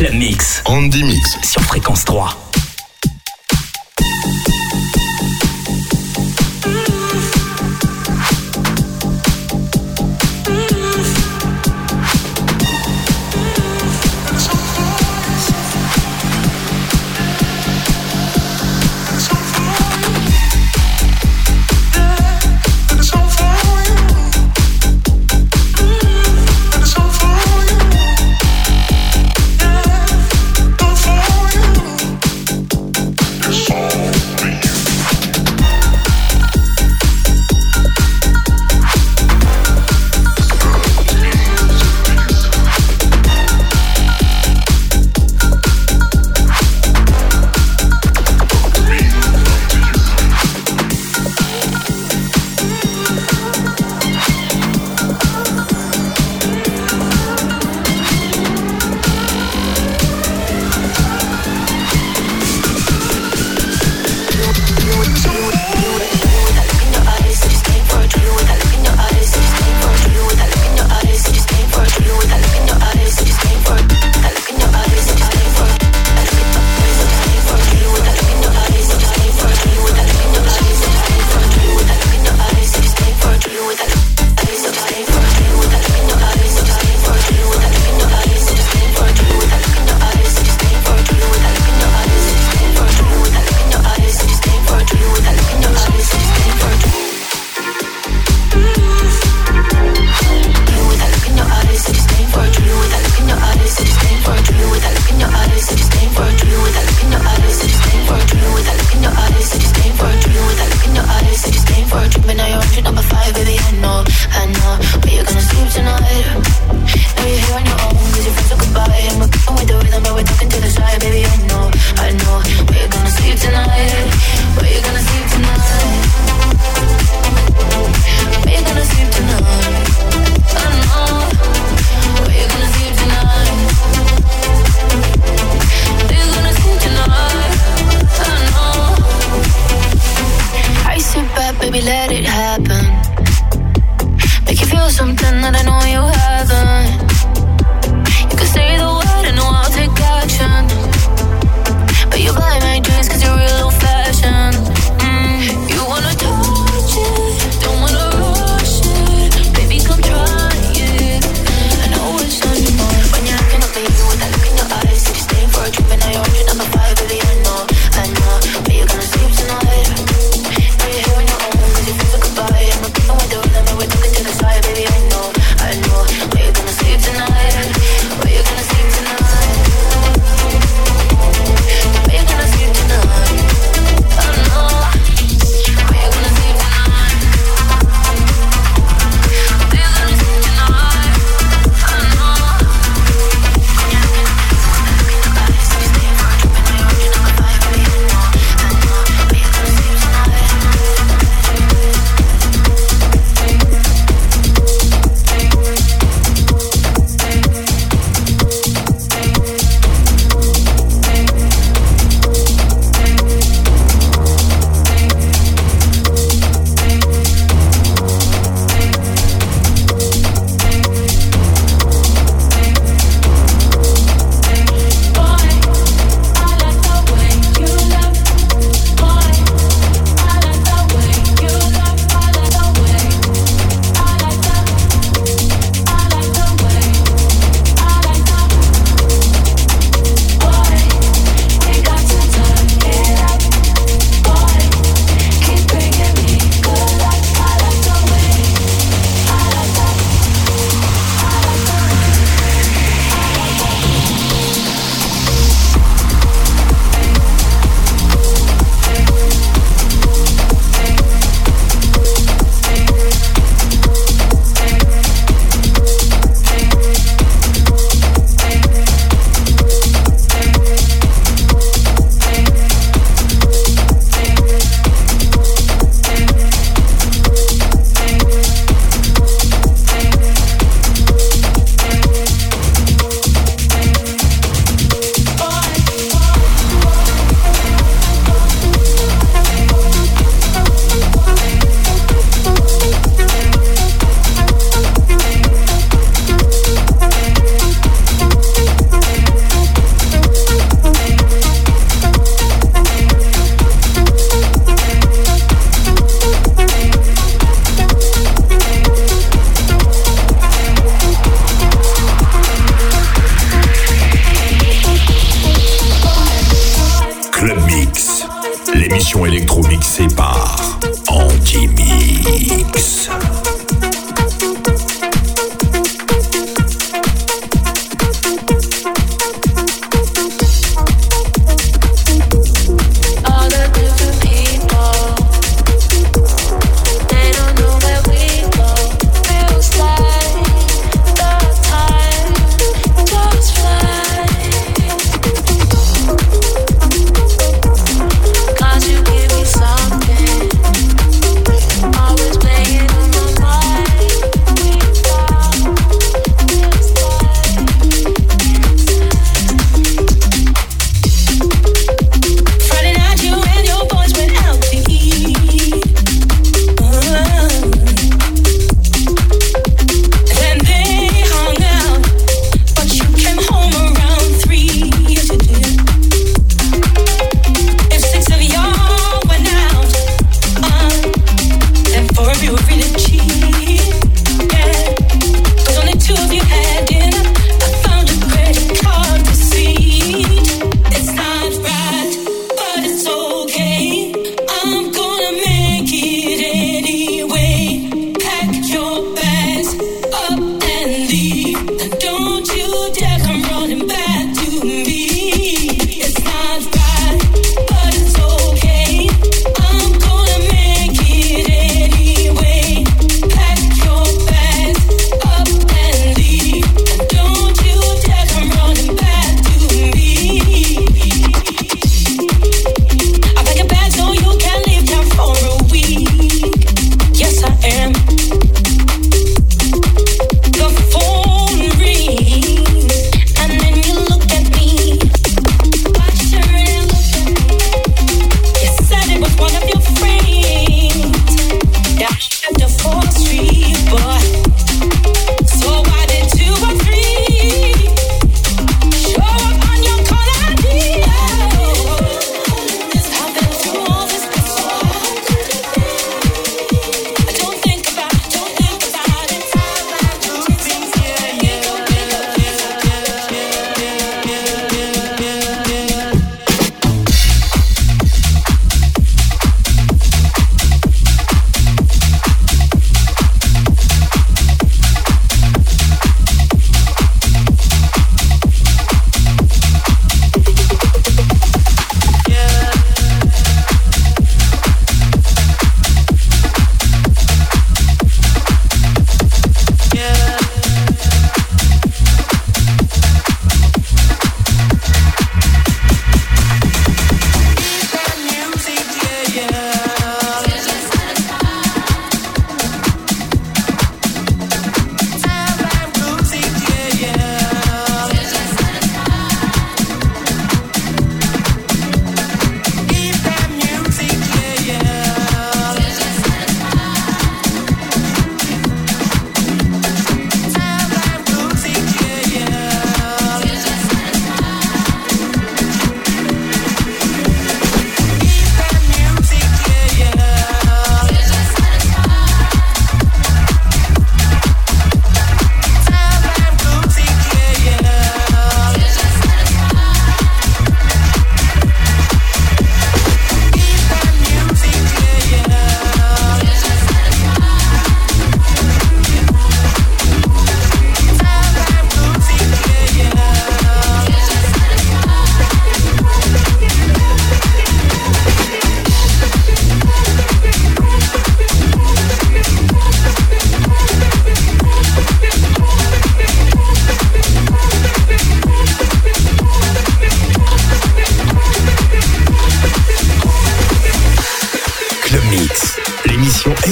Club Mix. Andy Mix. Sur Fréquence 3.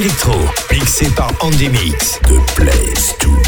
Electro mixé par Andy Mix. The place to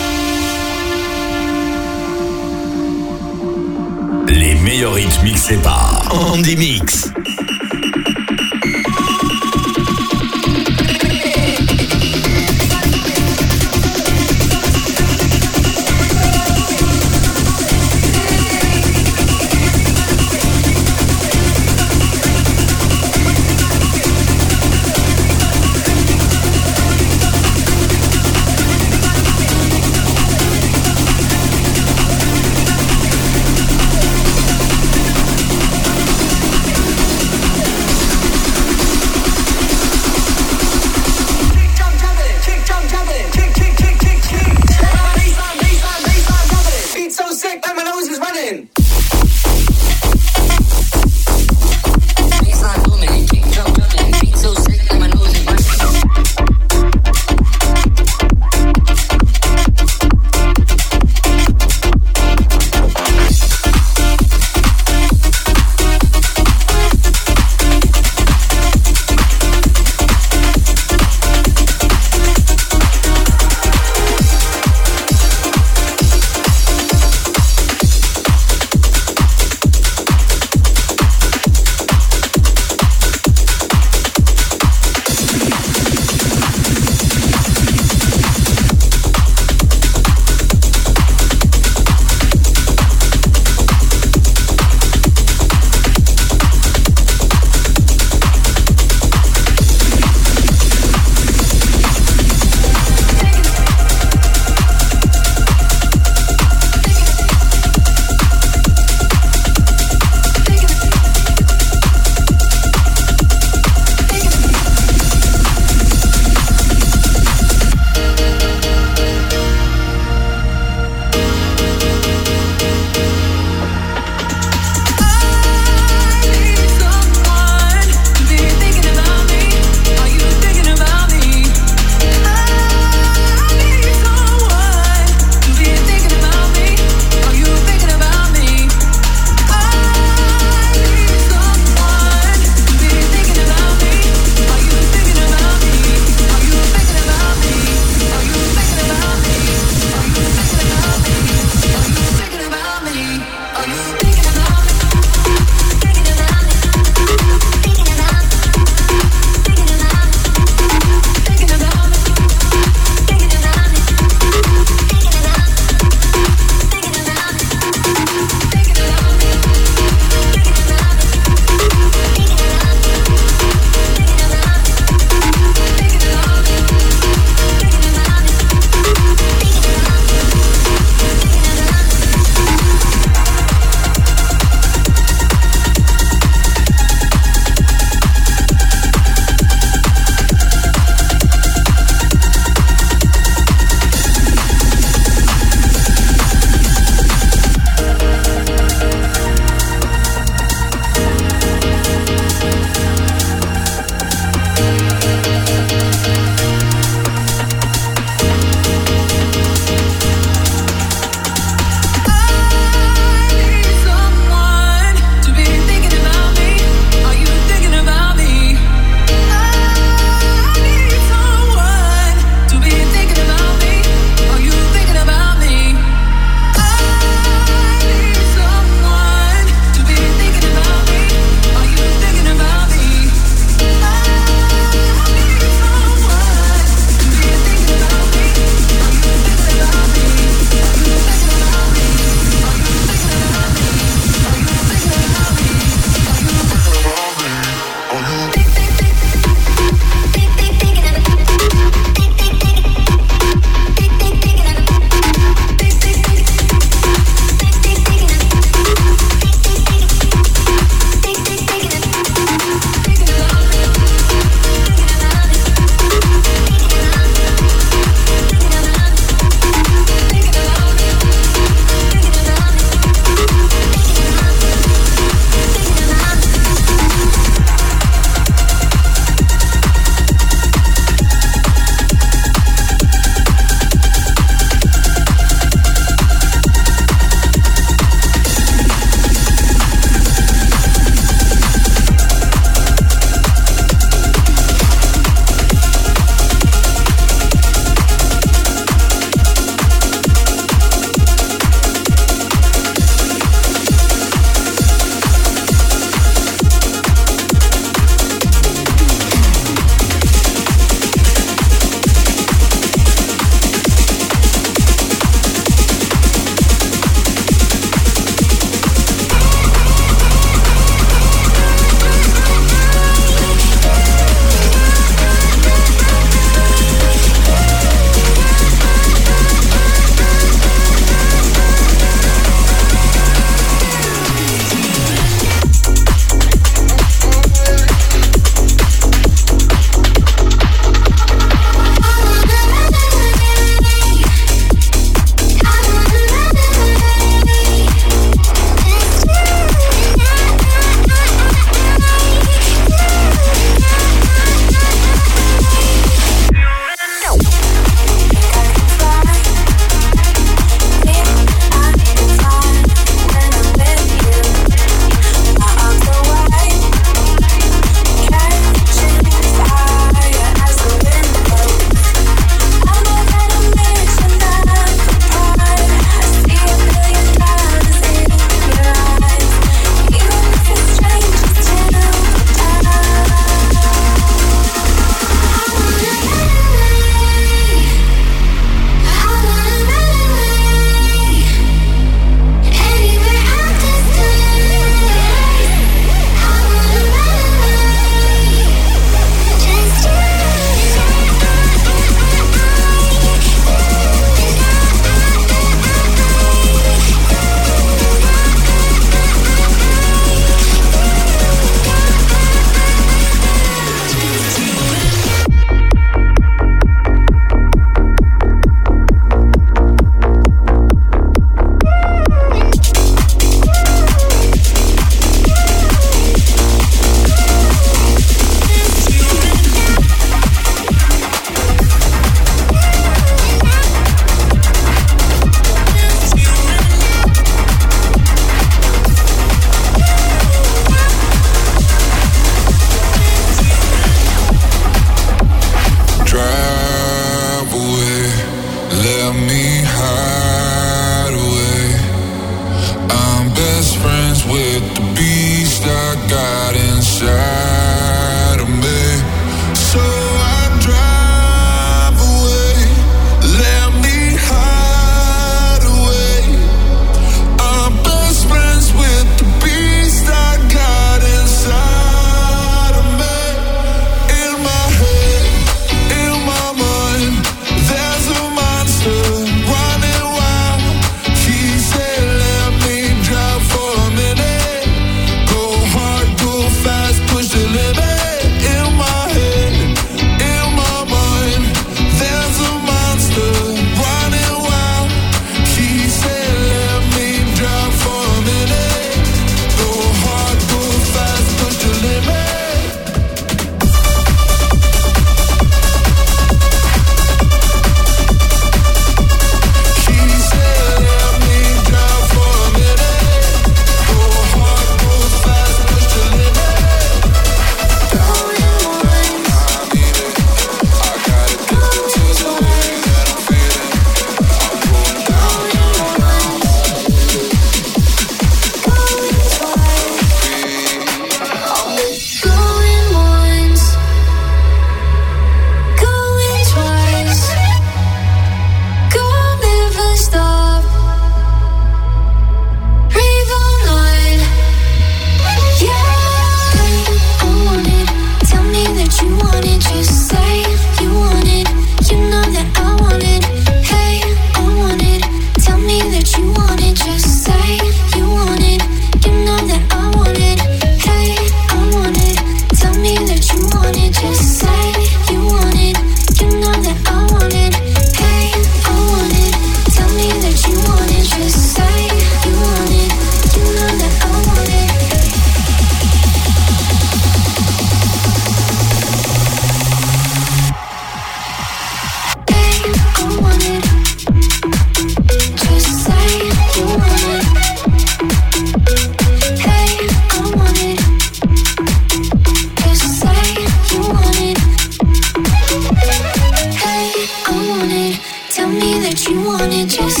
wanted you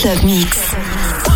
Club Mix.